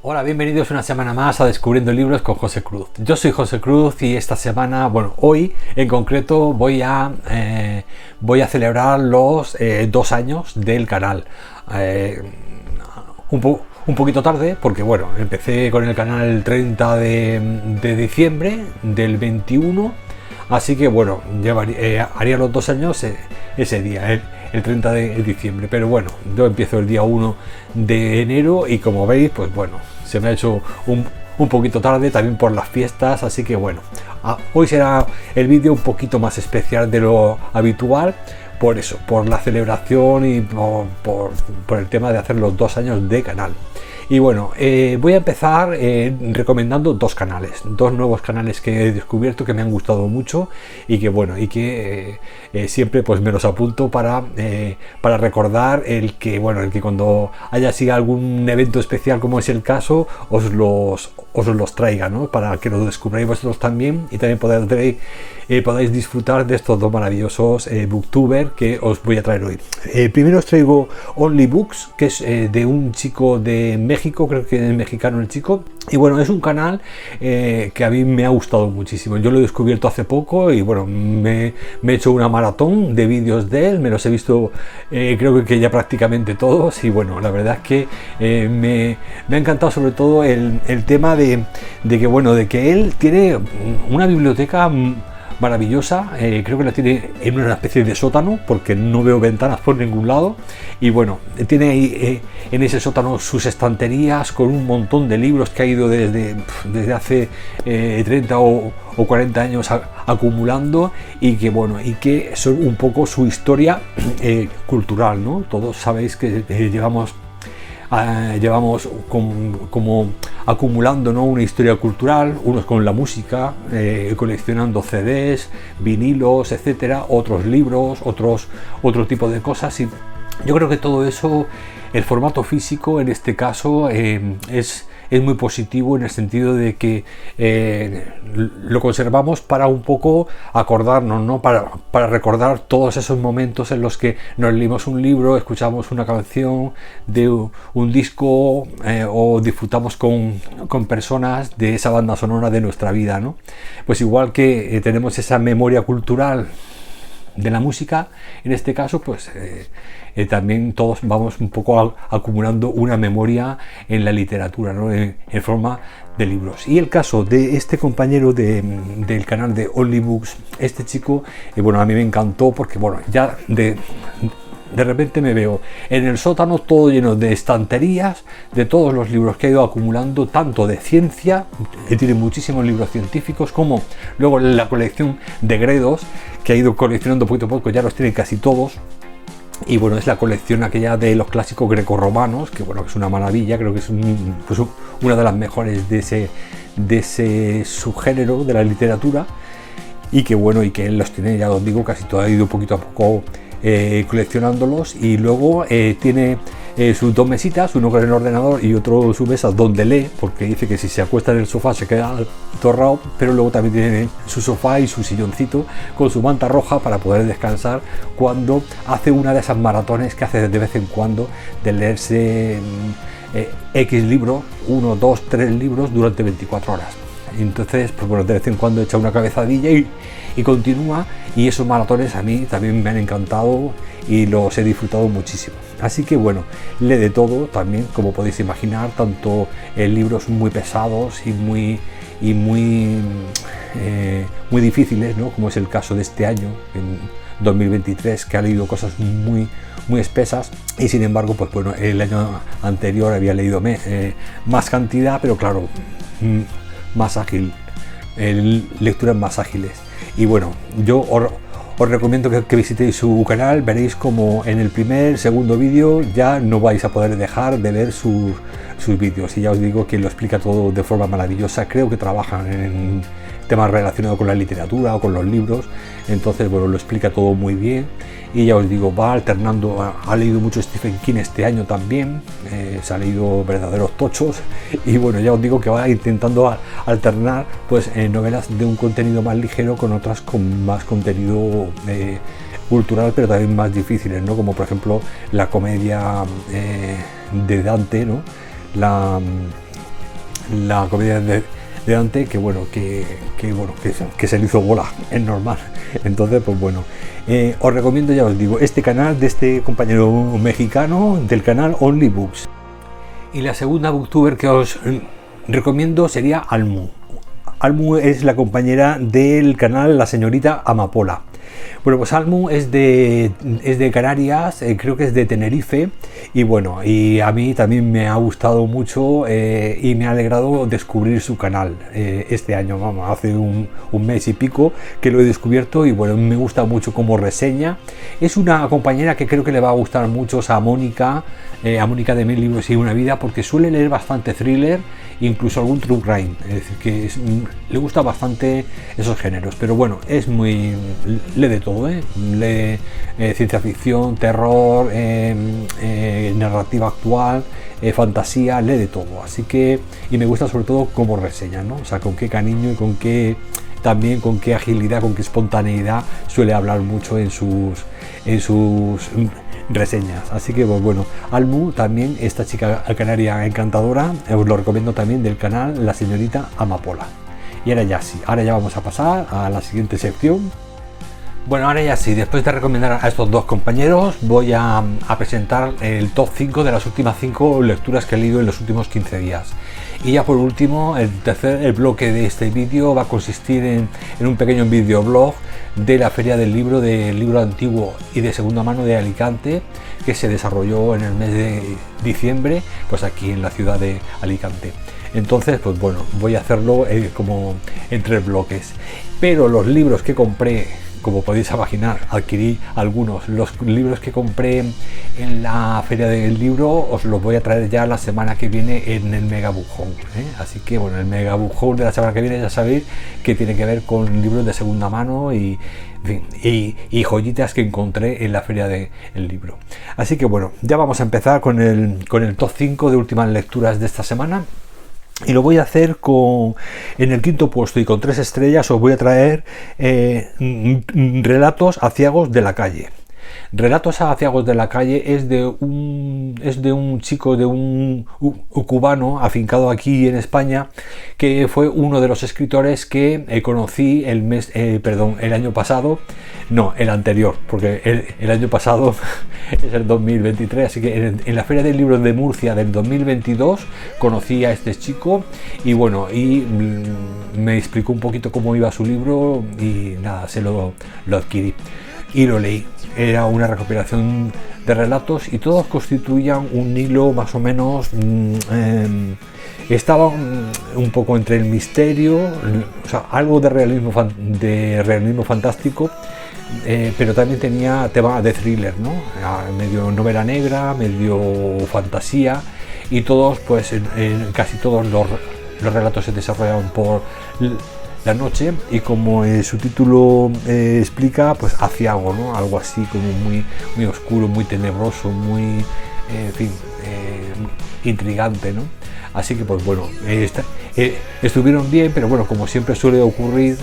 Hola, bienvenidos una semana más a Descubriendo Libros con José Cruz. Yo soy José Cruz y esta semana, bueno, hoy en concreto voy a, eh, voy a celebrar los eh, dos años del canal. Eh, un, poquito tarde porque, bueno, empecé con el canal el 30 de, de diciembre del 21, así que, bueno, llevaría, haría los dos años ese día el 30 de diciembre. Pero bueno, yo empiezo el día 1 de enero y como veis, pues bueno, se me ha hecho un, poquito tarde también por las fiestas, así que bueno, ah, hoy será el vídeo un poquito más especial de lo habitual. Por eso, por la celebración y por, por el tema de hacer los dos años de canal. Y bueno, eh, voy a empezar eh, recomendando dos canales, dos nuevos canales que he descubierto que me han gustado mucho y que bueno, y que eh, siempre pues me los apunto para, para recordar el que bueno, el que cuando haya sido algún evento especial como es el caso, os los, os los traiga, ¿no? Para que lo descubráis vosotros también y también podáis, podáis disfrutar de estos dos maravillosos booktubers que os voy a traer hoy. primero os traigo Only Books, que es de un chico de México creo que es mexicano el chico. Y bueno, es un canal eh, que a mí me ha gustado muchísimo. Yo lo he descubierto hace poco y bueno, me, he hecho una maratón de vídeos de él, me los he visto eh, creo que ya prácticamente todos y bueno, la verdad es que eh, me, me, ha encantado sobre todo el, el tema de, de, que bueno, de que él tiene una biblioteca maravillosa. Eh, creo que la tiene en una especie de sótano porque no veo ventanas por ningún lado. Y bueno, tiene ahí eh, en ese sótano sus estanterías con un montón de libros que ha ido desde, desde hace 30 eh, o, 40 años acumulando y que bueno, y que son un poco su historia cultural, ¿no? Todos sabéis que llevamos Ah, llevamos como, acumulando ¿no? una historia cultural, unos con la música, eh, coleccionando CDs, vinilos, etcétera, otros libros, otros otro tipo de cosas. Y yo creo que todo eso, el formato físico en este caso, eh, es es muy positivo en el sentido de que eh, lo conservamos para un poco acordarnos, ¿no? Para, para, recordar todos esos momentos en los que nos leímos un libro, escuchamos una canción de un disco eh, o disfrutamos con, con, personas de esa banda sonora de nuestra vida, ¿no? Pues igual que eh, tenemos esa memoria cultural de la música, en este caso, pues eh, también todos vamos un poco acumulando una memoria en la literatura, ¿no? en, forma de libros. Y el caso de este compañero del canal de Only Books, este chico, eh, bueno, a mí me encantó porque, bueno, ya de de repente me veo en el sótano todo lleno de estanterías de todos los libros que he ido acumulando, tanto de ciencia, tiene muchísimos libros científicos, como luego la colección de gredos, que ha ido coleccionando poquito a poco, ya los tiene casi todos. Y bueno, es la colección aquella de los clásicos grecorromanos, que bueno, es una maravilla, creo que es pues, una de las mejores de ese, de ese subgénero de la literatura. Y que bueno, y que él los tiene, ya os digo, casi todo ha ido poquito a poco eh, coleccionándolos y luego eh, tiene eh, sus dos mesitas, uno con el ordenador y otro su mesa donde lee, porque dice que si se acuesta en el sofá se queda torrado, pero luego también tiene su sofá y su silloncito con su manta roja para poder descansar cuando hace una de esas maratones que hace de vez en cuando de leerse X libros, uno, dos, tres libros durante 24 horas. Entonces, pues bueno, de vez en cuando echa una cabezadilla y, y continúa. Y esos maratones a mí también me han encantado y los he disfrutado muchísimo. Así que bueno, lee de todo también, como podéis imaginar, tanto en libros muy pesados y muy y muy eh, muy difíciles, ¿no? como es el caso de este año, en 2023, que ha leído cosas muy muy espesas y sin embargo, pues bueno, el año anterior había leído eh, más cantidad, pero claro, mm, más ágil, lecturas más ágiles. Y bueno, yo os, recomiendo que, visitéis su canal, veréis como en el primer, segundo vídeo ya no vais a poder dejar de ver sus, sus vídeos. Y ya os digo que lo explica todo de forma maravillosa. Creo que trabajan en temas relacionados con la literatura o con los libros. Entonces, bueno, lo explica todo muy bien. Y ya os digo, va alternando, ha, leído mucho Stephen King este año también, eh, se ha leído verdaderos tochos. Y bueno, ya os digo que va intentando alternar pues eh, novelas de un contenido más ligero con otras con más contenido eh, cultural, pero también más difíciles, ¿no? Como por ejemplo la comedia de Dante, ¿no? La la comedia de, de Dante, que bueno, que, que bueno, que, se le hizo bola, es normal. Entonces, pues bueno, eh, os recomiendo, ya os digo, este canal de este compañero mexicano del canal Only Books. Y la segunda booktuber que os recomiendo sería Almu. Almu es la compañera del canal La Señorita Amapola. Bueno, pues Almu es de, es de Canarias, eh, creo que es de Tenerife, y bueno, y a mí también me ha gustado mucho eh, y me ha alegrado descubrir su canal eh, este año, vamos, hace un, mes y pico que lo he descubierto y bueno, me gusta mucho como reseña. Es una compañera que creo que le va a gustar mucho a Mónica, a Mónica de Mil Libros y Una Vida, porque suele leer bastante thriller, incluso algún true crime, es decir, que es, le gusta bastante esos géneros, pero bueno, es muy... lee de todo, ¿eh? lee eh, ciencia ficción, terror, eh, narrativa actual, fantasía, lee de todo, así que... y me gusta sobre todo como reseña, ¿no? O sea, con qué cariño y con qué también con qué agilidad, con qué espontaneidad suele hablar mucho en sus, en sus reseñas. Así que pues, bueno, Almu también, esta chica canaria encantadora, os lo recomiendo también del canal La Señorita Amapola. Y ahora ya sí, ahora ya vamos a pasar a la siguiente sección. Bueno, ahora ya sí, después de recomendar a estos dos compañeros, voy a, presentar el top 5 de las últimas 5 lecturas que he leído en los últimos 15 días. Y ya por último, el tercer el bloque de este vídeo va a consistir en, en un pequeño videoblog de la Feria del Libro, del libro antiguo y de segunda mano de Alicante, que se desarrolló en el mes de diciembre, pues aquí en la ciudad de Alicante. Entonces, pues bueno, voy a hacerlo eh, como en tres bloques. Pero los libros que compré como podéis imaginar, adquirí algunos. Los libros que compré en la feria del libro os los voy a traer ya la semana que viene en el Mega Bujón. ¿eh? Así que bueno, el Mega Bujón de la semana que viene ya sabéis que tiene que ver con libros de segunda mano y, y, joyitas que encontré en la feria del libro. Así que bueno, ya vamos a empezar con el, con el top 5 de últimas lecturas de esta semana. Y lo voy a hacer con, en el quinto puesto y con tres estrellas os voy a traer eh, relatos aciagos de la calle. Relatos aciagos de la calle es de un, es de un chico, de un, cubano afincado aquí en España, que fue uno de los escritores que eh, conocí el mes, eh, perdón, el año pasado, no, el anterior, porque el, año pasado es el 2023, así que en, la Feria del Libro de Murcia del 2022 conocí a este chico y bueno, y mm, me explicó un poquito cómo iba su libro y nada, se lo, lo adquirí y lo leí. Era una recopilación de relatos y todos constituían un hilo más o menos... Mm, em, estaba un poco entre el misterio, algo de realismo, de realismo fantástico, eh, pero también tenía tema de thriller, ¿no? Medio novela negra, medio fantasía, y todos, pues, casi todos los, los relatos se desarrollaban por la noche y como su título eh, explica, pues aciago, ¿no? Algo así como muy, muy oscuro, muy tenebroso, muy, eh, en fin, eh, intrigante, ¿no? Así que pues bueno, estuvieron bien, pero bueno, como siempre suele ocurrir,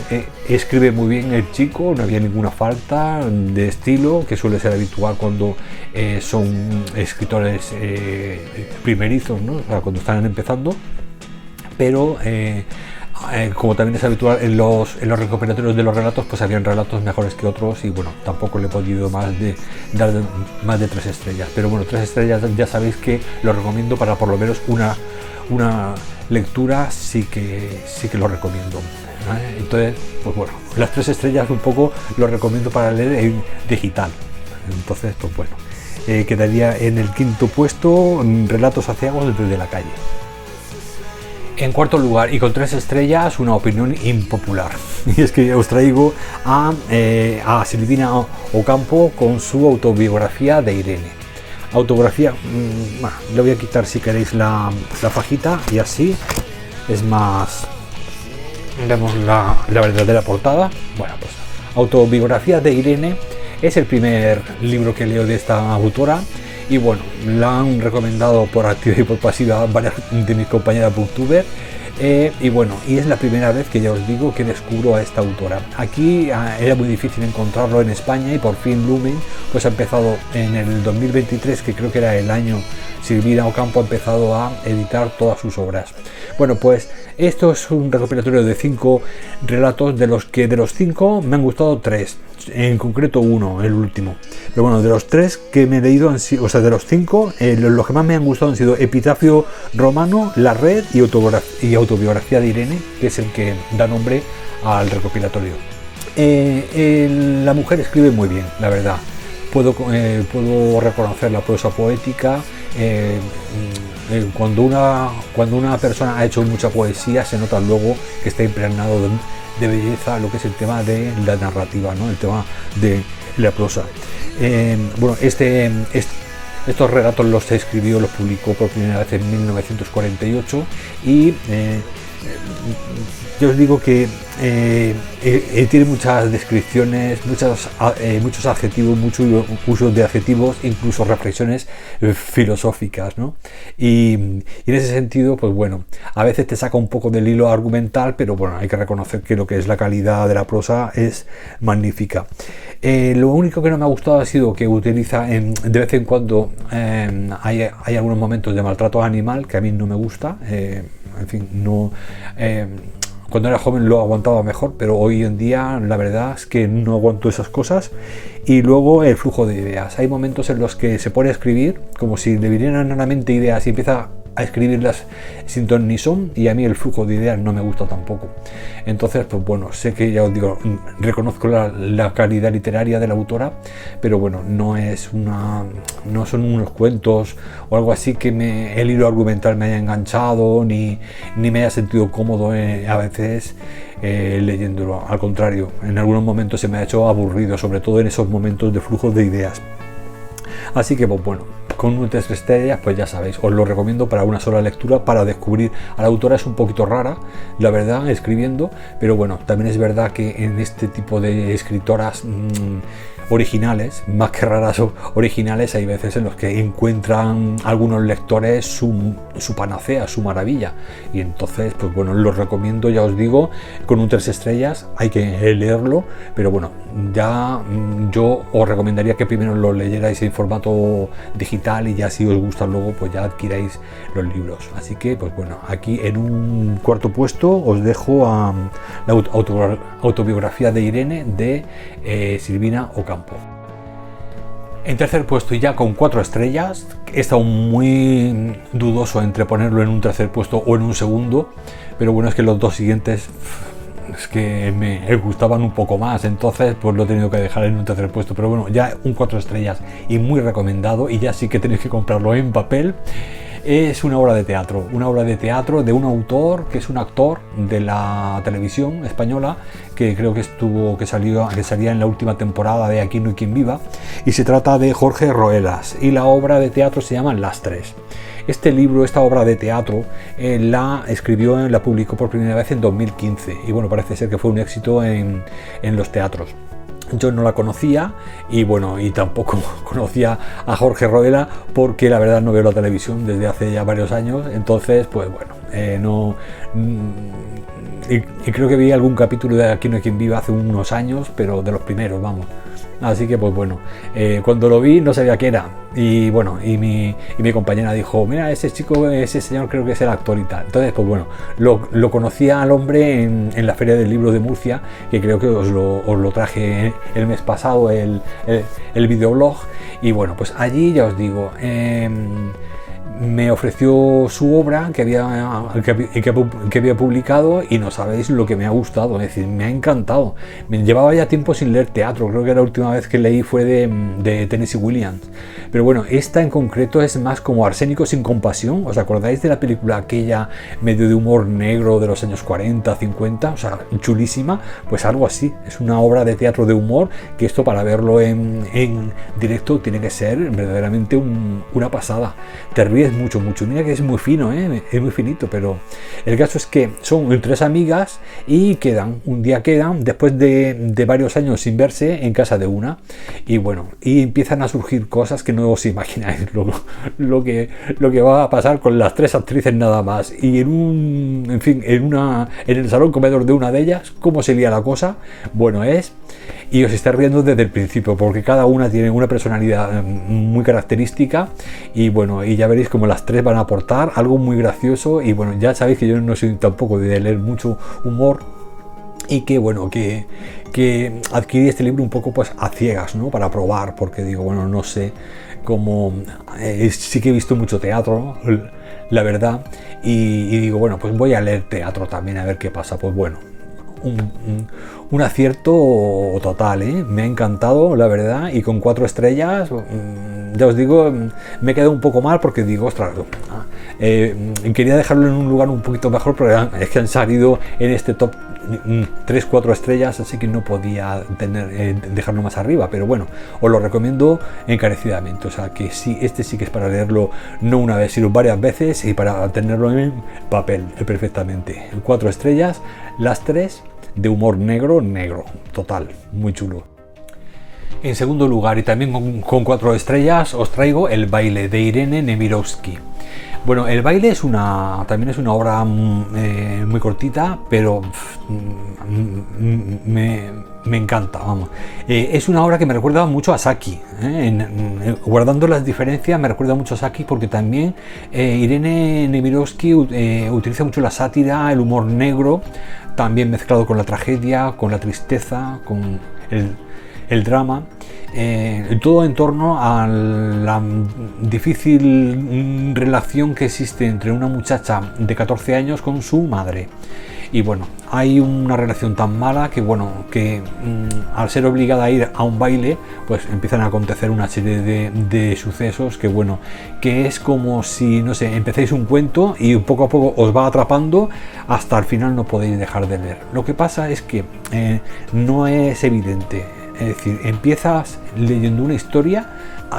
escribe muy bien el chico, no había ninguna falta de estilo, que suele ser habitual cuando son escritores primerizos, ¿no? cuando están empezando, pero eh, como también es habitual en los, en los recuperatorios de los relatos, pues habían relatos mejores que otros y bueno, tampoco le he podido más de, dar más de tres estrellas. Pero bueno, tres estrellas ya sabéis que lo recomiendo para por lo menos una, una lectura, sí que, sí que lo recomiendo. Entonces, pues bueno, las tres estrellas un poco lo recomiendo para leer en digital. Entonces, pues bueno, eh, quedaría en el quinto puesto Relatos aciagos desde la calle. En cuarto lugar, y con tres estrellas, una opinión impopular. Y es que os traigo a, eh, a Silvina Ocampo con su autobiografía de Irene. Autografía, mm, le voy a quitar si queréis la, la, fajita y así es más. Vemos la, la verdadera portada. Bueno, pues autobiografía de Irene es el primer libro que leo de esta autora y bueno, la han recomendado por activa y por pasiva varias de mis compañeras booktuber eh, y bueno, y es la primera vez que ya os digo que descubro a esta autora. Aquí ah, era muy difícil encontrarlo en España y por fin Lumen pues ha empezado en el 2023, que creo que era el año, Silvina Ocampo ha empezado a editar todas sus obras. Bueno, pues esto es un recopilatorio de cinco relatos, de los que de los cinco me han gustado tres, en concreto uno, el último. Pero bueno, de los tres que me he leído, han sido, o sea, de los cinco, eh, los que más me han gustado han sido Epitafio Romano, La Red y, y Autobiografía de Irene, que es el que da nombre al recopilatorio. Eh, la mujer escribe muy bien, la verdad. Puedo, eh, puedo reconocer la prosa poética. Mm, cuando, una, cuando una persona ha hecho mucha poesía, se nota luego que está impregnado de, belleza lo que es el tema de la narrativa, ¿no? el tema de la prosa. Eh, bueno, este, estos relatos los escribió, los publicó por primera vez en 1948 y eh, yo os digo que eh, eh, tiene muchas descripciones, muchas, eh, muchos adjetivos, muchos usos de adjetivos, incluso reflexiones filosóficas, ¿no? Y, en ese sentido, pues bueno, a veces te saca un poco del hilo argumental, pero bueno, hay que reconocer que lo que es la calidad de la prosa es magnífica. lo único que no me ha gustado ha sido que utiliza de vez en cuando hay, hay, algunos momentos de maltrato animal que a mí no me gusta en fin, no... Eh, cuando era joven lo aguantaba mejor, pero hoy en día la verdad es que no aguanto esas cosas. Y luego el flujo de ideas. Hay momentos en los que se pone a escribir como si le vinieran a la mente ideas y empieza a escribirlas sin ton ni son y a mí el flujo de ideas no me gusta tampoco. Entonces, pues bueno, sé que ya os digo, reconozco la, calidad literaria de la autora, pero bueno, no es una, no son unos cuentos o algo así que me, el hilo argumental me haya enganchado ni, ni me haya sentido cómodo eh, a veces eh, leyéndolo. Al contrario, en algunos momentos se me ha hecho aburrido, sobre todo en esos momentos de flujo de ideas. Así que, pues bueno, con un estrellas, pues ya sabéis, os lo recomiendo para una sola lectura, para descubrir a la autora. Es un poquito rara, la verdad, escribiendo, pero bueno, también es verdad que en este tipo de escritoras... Mmm, originales, más que raras originales, hay veces en los que encuentran algunos lectores su, panacea, su maravilla. Y entonces, pues bueno, los recomiendo, ya os digo, con un tres estrellas, hay que leerlo, pero bueno, ya mm, yo os recomendaría que primero lo leyerais en formato digital y ya si os gusta luego, pues ya adquiráis los libros. Así que, pues bueno, aquí en un cuarto puesto os dejo la autobiografía de Irene de eh, Silvina Oca en tercer puesto y ya con cuatro estrellas, he estado muy dudoso entre ponerlo en un tercer puesto o en un segundo, pero bueno, es que los dos siguientes es que me gustaban un poco más, entonces pues lo he tenido que dejar en un tercer puesto, pero bueno, ya un cuatro estrellas y muy recomendado y ya sí que tenéis que comprarlo en papel es una obra de teatro, una obra de teatro de un autor que es un actor de la televisión española que creo que estuvo que salió que salía en la última temporada de Aquí no hay quien viva y se trata de Jorge Roelas. Y la obra de teatro se llama Las tres. Este libro, esta obra de teatro, eh, la escribió, la publicó por primera vez en 2015 y bueno, parece ser que fue un éxito en, en los teatros yo no la conocía y bueno, y tampoco conocía a Jorge Roela porque la verdad no veo la televisión desde hace ya varios años, entonces pues bueno, eh, no... Mm, y, creo que vi algún capítulo de Aquí no hay quien viva hace unos años, pero de los primeros, vamos. Así que pues bueno, eh, cuando lo vi no sabía qué era. Y bueno, y mi, mi, compañera dijo, mira, ese chico, ese señor creo que es el actor y tal. Entonces, pues bueno, lo, conocía al hombre en, en, la Feria del Libro de Murcia, que creo que os lo, os lo traje el mes pasado, el, el, el, videoblog. Y bueno, pues allí ya os digo, eh, me ofreció su obra que había, que, había publicado y no sabéis lo que me ha gustado, es decir, me ha encantado. Me llevaba ya tiempo sin leer teatro, creo que la última vez que leí fue de, de Tennessee Williams. Pero bueno, esta en concreto es más como Arsénico sin compasión. ¿Os acordáis de la película aquella medio de humor negro de los años 40, 50? O sea, chulísima. Pues algo así. Es una obra de teatro de humor que esto para verlo en, en directo tiene que ser verdaderamente una pasada. Te mucho, mucho. Mira que es muy fino, ¿eh? es muy finito, pero el caso es que son tres amigas y quedan, un día quedan, después de, varios años sin verse, en casa de una. Y bueno, y empiezan a surgir cosas que no os imagináis lo, lo, que, lo que va a pasar con las tres actrices nada más. Y en un, en fin, en, una, en el salón comedor de una de ellas, ¿cómo sería la cosa? Bueno, es y os estáis riendo desde el principio, porque cada una tiene una personalidad mm, muy característica y bueno, y ya veréis como las tres van a aportar algo muy gracioso y bueno, ya sabéis que yo no soy tampoco de leer mucho humor y que bueno, que, que adquirí este libro un poco pues a ciegas, ¿no? Para probar, porque digo, bueno, no sé cómo... Eh, sí que he visto mucho teatro, la verdad, y, y digo, bueno, pues voy a leer teatro también a ver qué pasa. Pues bueno, un, acierto total, ¿eh? me ha encantado, la verdad, y con cuatro estrellas, mm, ya os digo, me he quedado un poco mal porque digo, ostras, eh, quería dejarlo en un lugar un poquito mejor, pero es que han salido en este top 3-4 estrellas, así que no podía tener, eh, dejarlo más arriba, pero bueno, os lo recomiendo encarecidamente, o sea que sí, este sí que es para leerlo no una vez, sino varias veces y para tenerlo en papel perfectamente. Cuatro estrellas, las tres de humor negro, negro, total, muy chulo. En segundo lugar, y también con, cuatro estrellas, os traigo El baile de Irene Nemirovsky. Bueno, el baile es una, también es una obra mm, eh, muy cortita, pero mm, me, encanta, vamos. Eh, es una obra que me recuerda mucho a Saki. ¿eh? guardando las diferencias, me recuerda mucho a Saki porque también Irene Nemirovsky utiliza mucho la sátira, el humor negro, también mezclado con la tragedia, con la tristeza, con el, drama, eh, todo en torno a la difícil relación que existe entre una muchacha de 14 años con su madre. Y bueno, hay una relación tan mala que bueno, que mm, al ser obligada a ir a un baile, pues empiezan a acontecer una serie de, sucesos que bueno, que es como si, no sé, empecéis un cuento y poco a poco os va atrapando hasta el final no podéis dejar de leer. Lo que pasa es que eh, no es evidente, es decir, empiezas leyendo una historia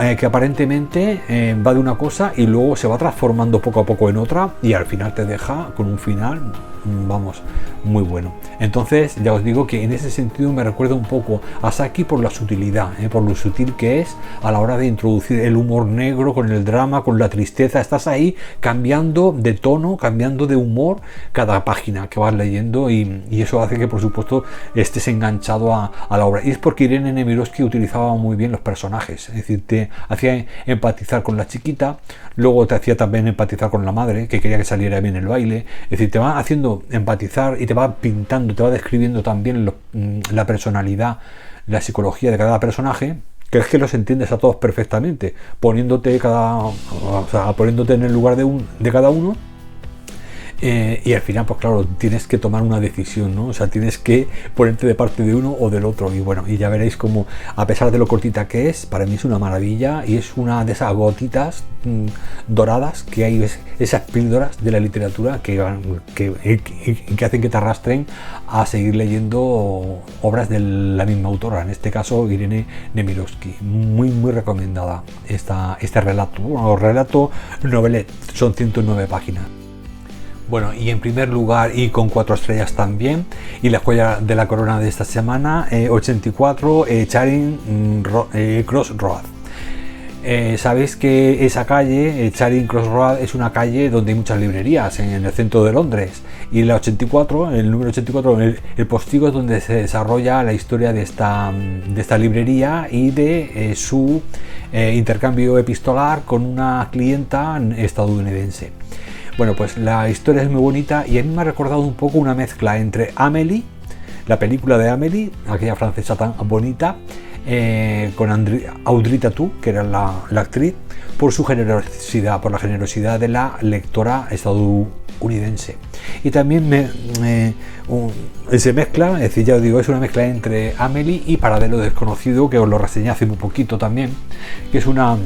eh, que aparentemente eh, va de una cosa y luego se va transformando poco a poco en otra y al final te deja con un final vamos, muy bueno. Entonces, ya os digo que en ese sentido me recuerda un poco a Saki por la sutilidad, ¿eh? por lo sutil que es a la hora de introducir el humor negro con el drama, con la tristeza. Estás ahí cambiando de tono, cambiando de humor cada página que vas leyendo y, eso hace que, por supuesto, estés enganchado a, la obra. Y es porque Irene Nemirovsky utilizaba muy bien los personajes, es decir, te hacía empatizar con la chiquita, luego te hacía también empatizar con la madre, que quería que saliera bien el baile, es decir, te va haciendo empatizar y te va pintando, te va describiendo también mm, la personalidad, la psicología de cada personaje, que es que los entiendes a todos perfectamente, poniéndote cada, poniéndote en el lugar de, un, de cada uno eh, y al final, pues claro, tienes que tomar una decisión, ¿no? O sea, tienes que ponerte de parte de uno o del otro. Y bueno, y ya veréis como, a pesar de lo cortita que es, para mí es una maravilla y es una de esas gotitas mm, doradas que hay, esas píldoras de la literatura que, que, que, hacen que te arrastren a seguir leyendo obras de la misma autora, en este caso Irene Nemirovsky. Muy, muy recomendada esta, este relato. Bueno, relato novelet, son 109 páginas. Bueno, y en primer lugar, y con cuatro estrellas también, y la joya de la corona de esta semana, 84, eh, eh, Charing mm, eh, Cross Road. Sabéis que esa calle, Charing Cross Road, es una calle donde hay muchas librerías en, el centro de Londres. Y la 84, el número 84, el, el postigo es donde se desarrolla la historia de esta, de esta librería y de su intercambio epistolar con una clienta estadounidense. Bueno, pues la historia es muy bonita y a mí me ha recordado un poco una mezcla entre Amélie, la película de Amélie, aquella francesa tan bonita, eh, con Audrey Tautou, que era la, actriz, por su generosidad, por la generosidad de la lectora estadounidense. Y también me, se mezcla, es decir, ya os digo, es una mezcla entre Amélie y Paradelo Desconocido, que os lo reseñé hace muy poquito también, que es una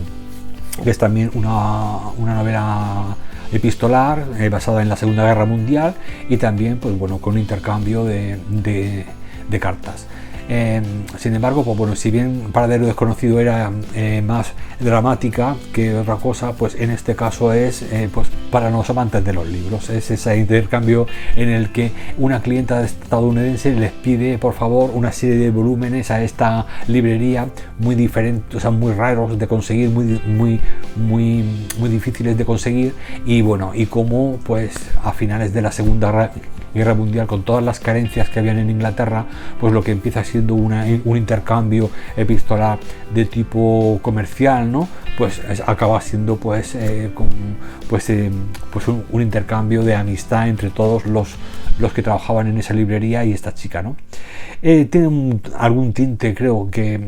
que es también una, una novela epistolar eh, basada en la Segunda Guerra Mundial y también pues, bueno, con un intercambio de, de cartas. Em, sin embargo, pues bueno, si bien Paradero Desconocido era eh, más dramática que otra cosa, pues en este caso es eh, pues para los amantes de los libros. Es ese intercambio en el que una clienta estadounidense les pide por favor una serie de volúmenes a esta librería muy diferentes, o sea, muy raros de conseguir, muy, muy, muy, muy difíciles de conseguir. Y bueno, y como pues a finales de la Segunda Guerra Mundial, con todas las carencias que habían en Inglaterra, pues lo que empieza siendo un intercambio epistolar de tipo comercial, ¿no? Pues acaba siendo pues, eh, pues, eh, pues un, intercambio de amistad entre todos los, los que trabajaban en esa librería y esta chica, ¿no? Eh, tiene algún tinte, creo que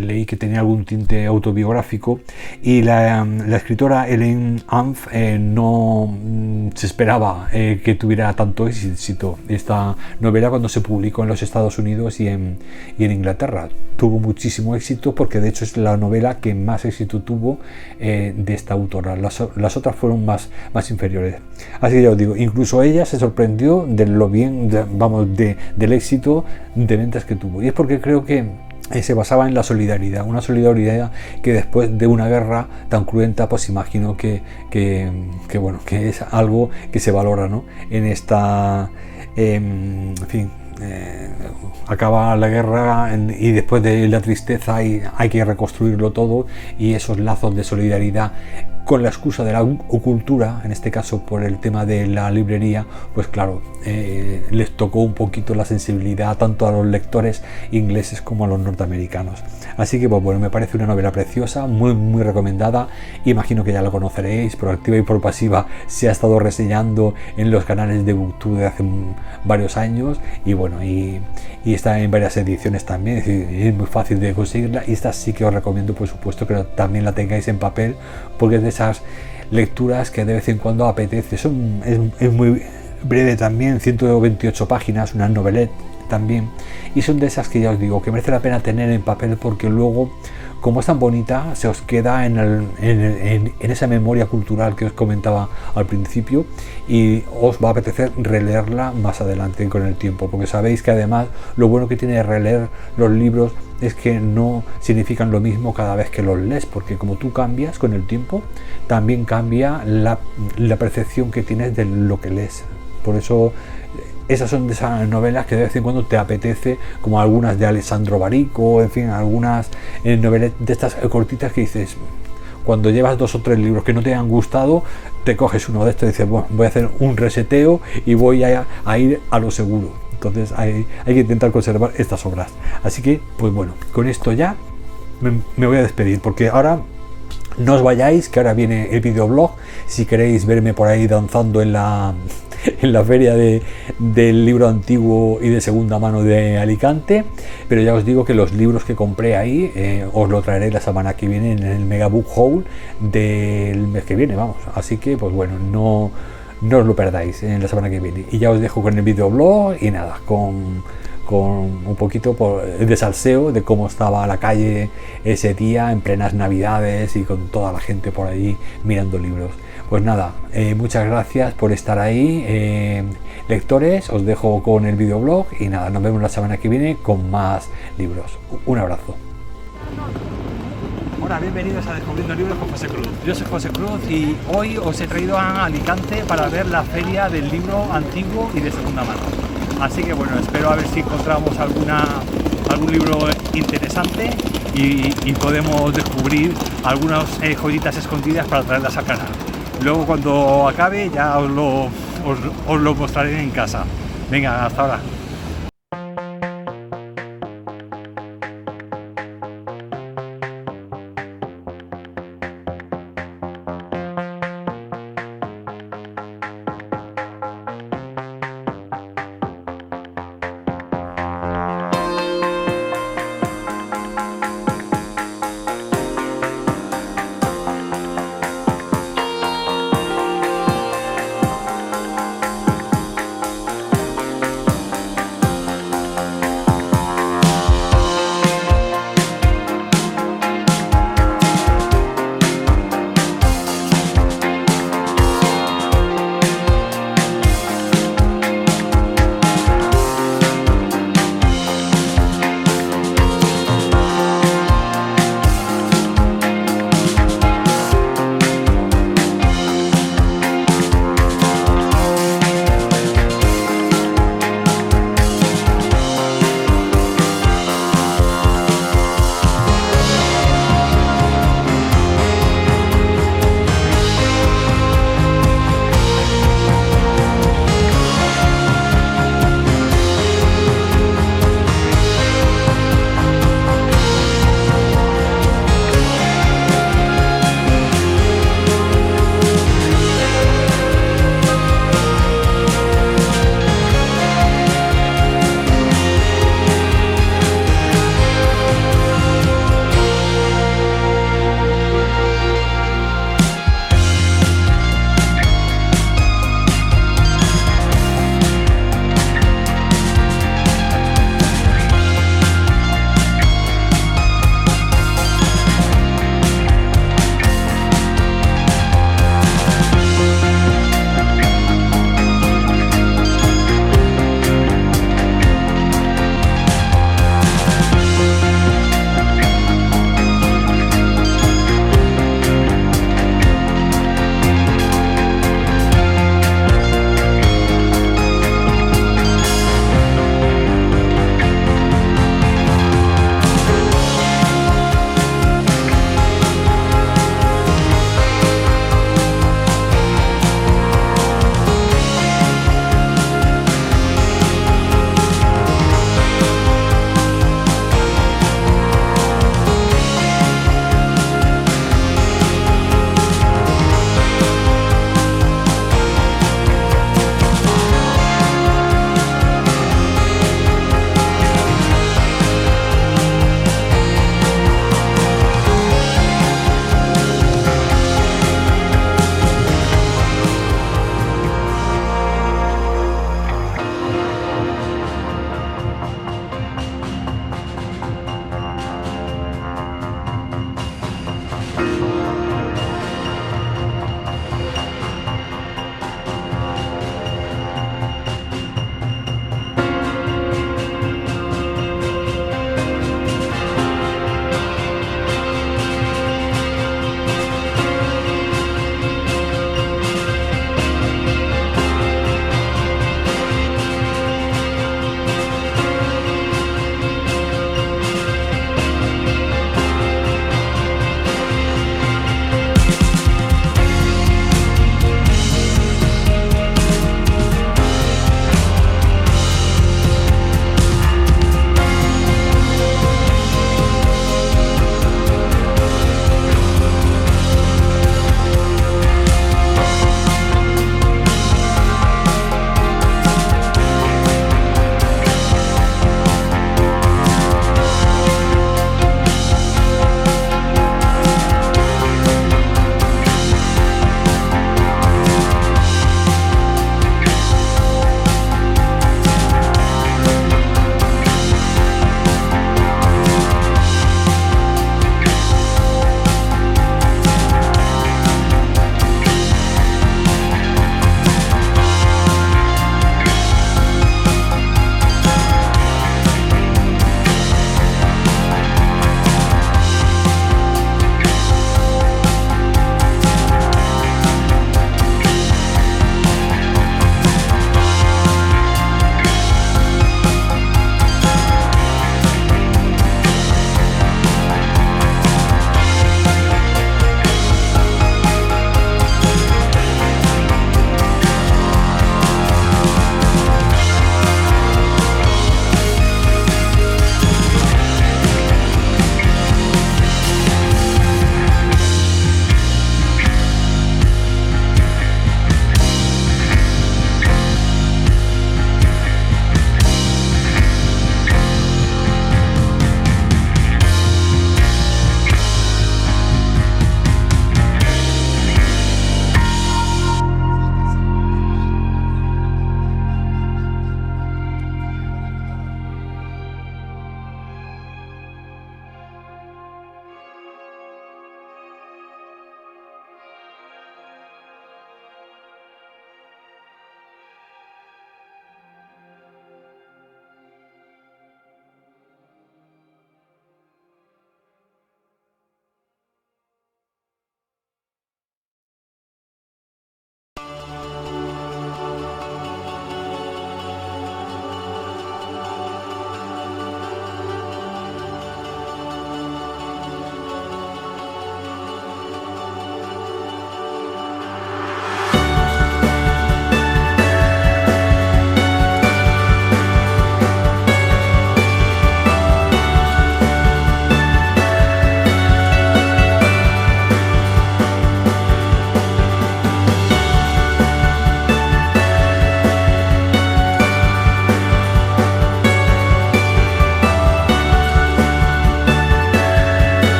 leí que tenía algún tinte autobiográfico y la, escritora Ellen Anf no mm, se esperaba que tuviera tanto éxito esta novela cuando se publicó en los Estados Unidos y en, Inglaterra. Tuvo muchísimo éxito porque de hecho es la novela que más éxito tuvo eh, de esta autora. Las, otras fueron más, más inferiores. Así que ya os digo, incluso ella se sorprendió de bien, vamos, de, del éxito de ventas que tuvo. Y es porque creo que eh, se basaba en la solidaridad, una solidaridad que después de una guerra tan cruenta, pues imagino que, que, bueno, que es algo que se valora ¿no? en esta, em, en fin, eh, acaba la guerra y después de la tristeza hay que reconstruirlo todo y esos lazos de solidaridad con la excusa de la cultura, en este caso por el tema de la librería, pues claro, eh, les tocó un poquito la sensibilidad tanto a los lectores ingleses como a los norteamericanos. Así que pues, bueno, me parece una novela preciosa, muy muy recomendada. Imagino que ya la conoceréis, por activa y por pasiva se ha estado reseñando en los canales de Booktube de hace varios años y bueno, y, está en varias ediciones también, es, es muy fácil de conseguirla y esta sí que os recomiendo por supuesto que también la tengáis en papel porque es de esas lecturas que de vez en cuando apetece. Son, es, muy breve también, 128 páginas, una novelette también. Y son de esas que ya os digo, que merece la pena tener en papel porque luego como es tan bonita, se os queda en, esa memoria cultural que os comentaba al principio y os va a apetecer releerla más adelante con el tiempo, porque sabéis que además lo bueno que tiene releer los libros es que no significan lo mismo cada vez que los lees, porque como tú cambias con el tiempo, también cambia la, la percepción que tienes de lo que lees. Por eso esas son de esas novelas que de vez en cuando te apetece, como algunas de Alessandro Barico, en fin, algunas eh, novelas de estas cortitas que dices, cuando llevas dos o tres libros que no te han gustado, te coges uno de estos y dices, bueno, voy a hacer un reseteo y voy a, ir a lo seguro. Entonces hay, que intentar conservar estas obras. Así que, pues bueno, con esto ya me, me voy a despedir, porque ahora no os vayáis, que ahora viene el videoblog. Si queréis verme por ahí danzando en la, en la feria del libro antiguo y de segunda mano de Alicante. Pero ya os digo que los libros que compré ahí eh, os lo traeré la semana que viene en el Mega Book Haul del mes que viene, vamos. Así que, pues bueno, no, no os lo perdáis en la semana que viene. Y ya os dejo con el videoblog y nada, con con un poquito de salseo de cómo estaba la calle ese día en plenas navidades y con toda la gente por ahí mirando libros. Pues nada, eh, muchas gracias por estar ahí, eh, lectores, os dejo con el videoblog y nada, nos vemos la semana que viene con más libros. Un abrazo. Hola, bienvenidos a Descubriendo Libros con José Cruz. Yo soy José Cruz y hoy os he traído a Alicante para ver la feria del libro antiguo y de segunda mano. Así que bueno, espero a ver si encontramos alguna, algún libro interesante y, podemos descubrir algunas eh, joyitas escondidas para traerlas a canal. Luego cuando acabe ya os lo, os lo mostraré en casa. Venga, hasta ahora.